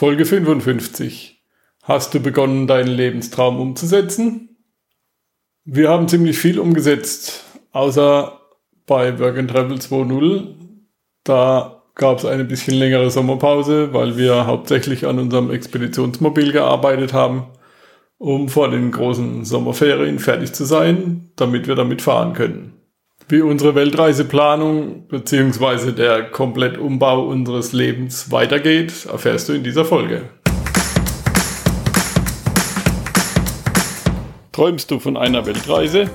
Folge 55. Hast du begonnen, deinen Lebenstraum umzusetzen? Wir haben ziemlich viel umgesetzt, außer bei Work and Travel 2.0. Da gab es eine bisschen längere Sommerpause, weil wir hauptsächlich an unserem Expeditionsmobil gearbeitet haben, um vor den großen Sommerferien fertig zu sein, damit wir damit fahren können. Wie unsere Weltreiseplanung bzw. der Komplettumbau unseres Lebens weitergeht, erfährst du in dieser Folge. Träumst du von einer Weltreise?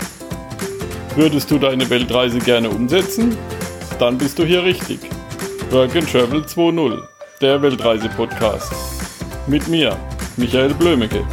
Würdest du deine Weltreise gerne umsetzen? Dann bist du hier richtig. Work and Travel 2.0, der Weltreise-Podcast. Mit mir, Michael Blömecke.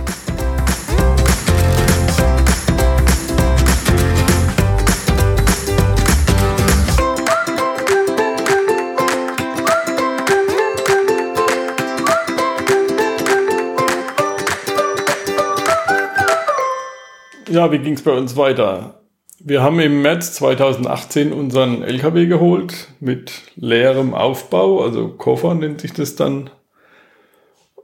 Ja, wie ging es bei uns weiter? Wir haben im März 2018 unseren LKW geholt mit leerem Aufbau, also Koffer nennt sich das dann,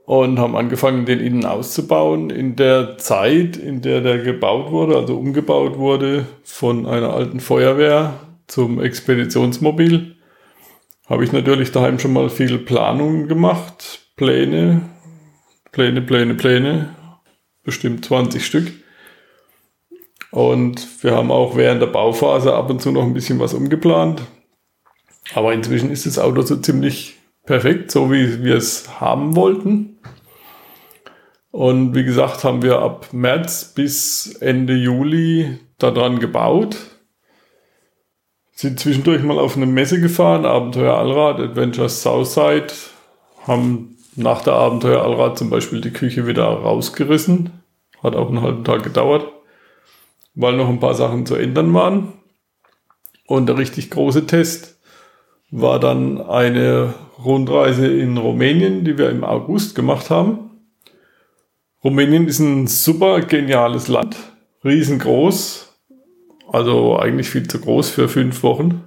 und haben angefangen, den innen auszubauen. In der Zeit, in der der gebaut wurde, also umgebaut wurde von einer alten Feuerwehr zum Expeditionsmobil, habe ich natürlich daheim schon mal viel Planungen gemacht, Pläne, Pläne, Pläne, Pläne, bestimmt 20 Stück und wir haben auch während der Bauphase ab und zu noch ein bisschen was umgeplant. Aber inzwischen ist das Auto so ziemlich perfekt, so wie wir es haben wollten. Und wie gesagt, haben wir ab März bis Ende Juli daran gebaut. Sind zwischendurch mal auf eine Messe gefahren, Abenteuer Allrad, Adventures Southside. Haben nach der Abenteuer Allrad zum Beispiel die Küche wieder rausgerissen. Hat auch einen halben Tag gedauert weil noch ein paar Sachen zu ändern waren. Und der richtig große Test war dann eine Rundreise in Rumänien, die wir im August gemacht haben. Rumänien ist ein super geniales Land, riesengroß, also eigentlich viel zu groß für fünf Wochen.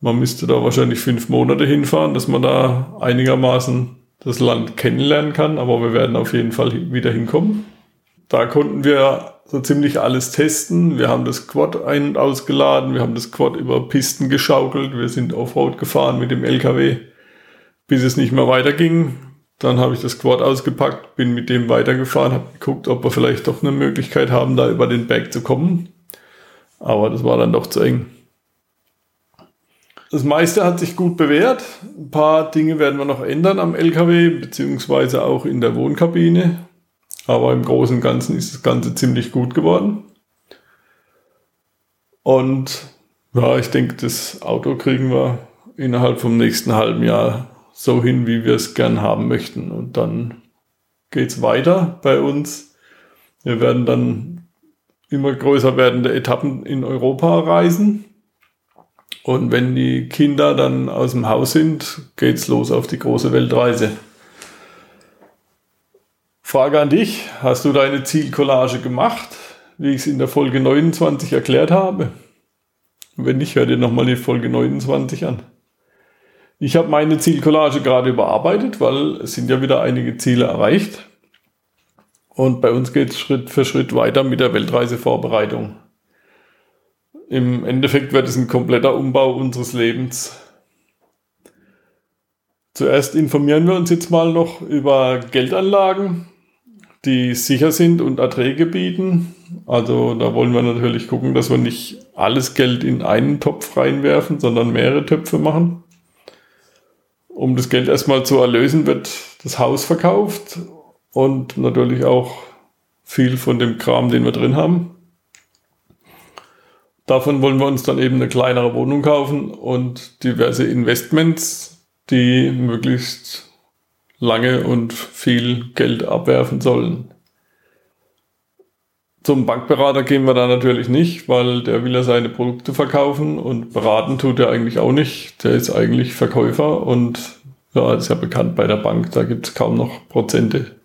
Man müsste da wahrscheinlich fünf Monate hinfahren, dass man da einigermaßen das Land kennenlernen kann, aber wir werden auf jeden Fall wieder hinkommen. Da konnten wir so ziemlich alles testen. Wir haben das Quad ein- und ausgeladen, wir haben das Quad über Pisten geschaukelt, wir sind Offroad gefahren mit dem LKW, bis es nicht mehr weiterging. Dann habe ich das Quad ausgepackt, bin mit dem weitergefahren, habe geguckt, ob wir vielleicht doch eine Möglichkeit haben, da über den Berg zu kommen. Aber das war dann doch zu eng. Das meiste hat sich gut bewährt. Ein paar Dinge werden wir noch ändern am LKW, beziehungsweise auch in der Wohnkabine. Aber im Großen und Ganzen ist das Ganze ziemlich gut geworden. Und ja, ich denke, das Auto kriegen wir innerhalb vom nächsten halben Jahr so hin, wie wir es gern haben möchten. Und dann geht es weiter bei uns. Wir werden dann immer größer werdende Etappen in Europa reisen. Und wenn die Kinder dann aus dem Haus sind, geht's los auf die große Weltreise. Frage an dich, hast du deine Zielcollage gemacht, wie ich es in der Folge 29 erklärt habe? Wenn nicht, hör dir nochmal die Folge 29 an. Ich habe meine Zielcollage gerade überarbeitet, weil es sind ja wieder einige Ziele erreicht. Und bei uns geht es Schritt für Schritt weiter mit der Weltreisevorbereitung. Im Endeffekt wird es ein kompletter Umbau unseres Lebens. Zuerst informieren wir uns jetzt mal noch über Geldanlagen die sicher sind und Erträge bieten. Also da wollen wir natürlich gucken, dass wir nicht alles Geld in einen Topf reinwerfen, sondern mehrere Töpfe machen. Um das Geld erstmal zu erlösen, wird das Haus verkauft und natürlich auch viel von dem Kram, den wir drin haben. Davon wollen wir uns dann eben eine kleinere Wohnung kaufen und diverse Investments, die möglichst lange und viel Geld abwerfen sollen. Zum Bankberater gehen wir da natürlich nicht, weil der will ja seine Produkte verkaufen und beraten tut er eigentlich auch nicht. Der ist eigentlich Verkäufer und ja, ist ja bekannt bei der Bank, da gibt es kaum noch Prozente.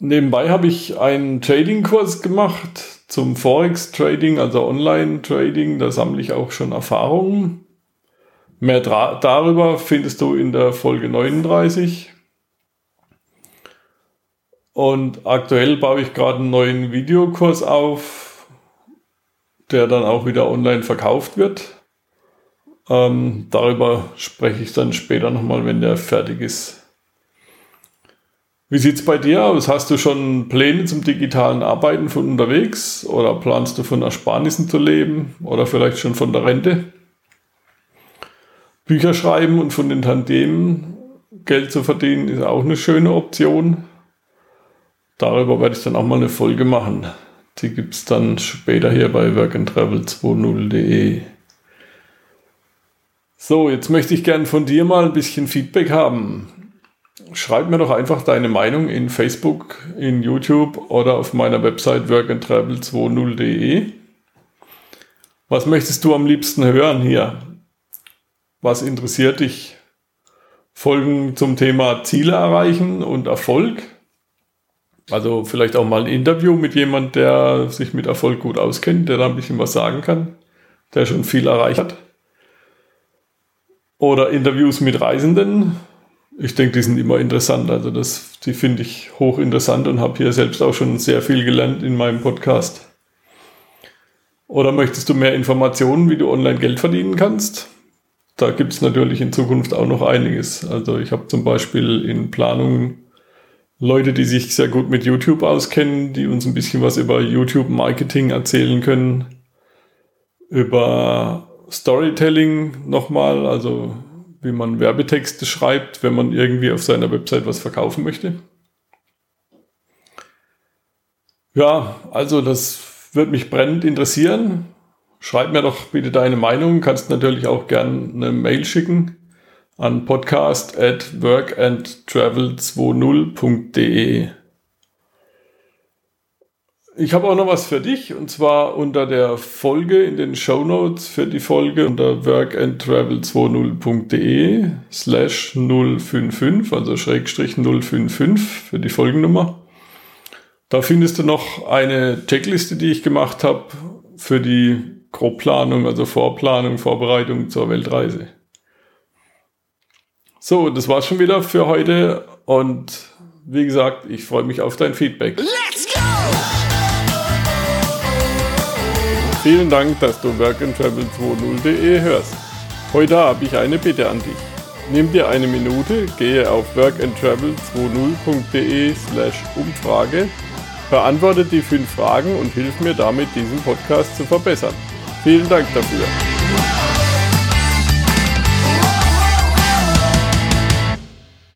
Nebenbei habe ich einen Trading-Kurs gemacht zum Forex-Trading, also Online-Trading. Da sammle ich auch schon Erfahrungen Mehr darüber findest du in der Folge 39. Und aktuell baue ich gerade einen neuen Videokurs auf, der dann auch wieder online verkauft wird. Ähm, darüber spreche ich dann später nochmal, wenn der fertig ist. Wie sieht es bei dir aus? Hast du schon Pläne zum digitalen Arbeiten von unterwegs oder planst du von Ersparnissen zu leben oder vielleicht schon von der Rente? Bücher schreiben und von den Tandemen Geld zu verdienen ist auch eine schöne Option. Darüber werde ich dann auch mal eine Folge machen. Die gibt es dann später hier bei workandtravel20.de. So, jetzt möchte ich gerne von dir mal ein bisschen Feedback haben schreib mir doch einfach deine Meinung in Facebook, in YouTube oder auf meiner Website workandtravel20.de. Was möchtest du am liebsten hören hier? Was interessiert dich? Folgen zum Thema Ziele erreichen und Erfolg? Also vielleicht auch mal ein Interview mit jemand, der sich mit Erfolg gut auskennt, der da ein bisschen was sagen kann, der schon viel erreicht hat. Oder Interviews mit Reisenden, ich denke, die sind immer interessant. Also das, die finde ich hochinteressant und habe hier selbst auch schon sehr viel gelernt in meinem Podcast. Oder möchtest du mehr Informationen, wie du online Geld verdienen kannst? Da gibt es natürlich in Zukunft auch noch einiges. Also ich habe zum Beispiel in Planung Leute, die sich sehr gut mit YouTube auskennen, die uns ein bisschen was über YouTube-Marketing erzählen können. Über Storytelling nochmal, also wie man Werbetexte schreibt, wenn man irgendwie auf seiner Website was verkaufen möchte. Ja, also das wird mich brennend interessieren. Schreib mir doch bitte deine Meinung. Kannst natürlich auch gerne eine Mail schicken an podcast at workandtravel20.de. Ich habe auch noch was für dich und zwar unter der Folge in den Show Notes für die Folge unter workandtravel20.de slash 055, also Schrägstrich 055 für die Folgennummer. Da findest du noch eine Checkliste, die ich gemacht habe für die Grobplanung, also Vorplanung, Vorbereitung zur Weltreise. So, das war's schon wieder für heute und wie gesagt, ich freue mich auf dein Feedback. Let's go! Vielen Dank, dass du workandtravel20.de hörst. Heute habe ich eine Bitte an dich. Nimm dir eine Minute, gehe auf workandtravel20.de slash Umfrage, beantworte die fünf Fragen und hilf mir damit, diesen Podcast zu verbessern. Vielen Dank dafür.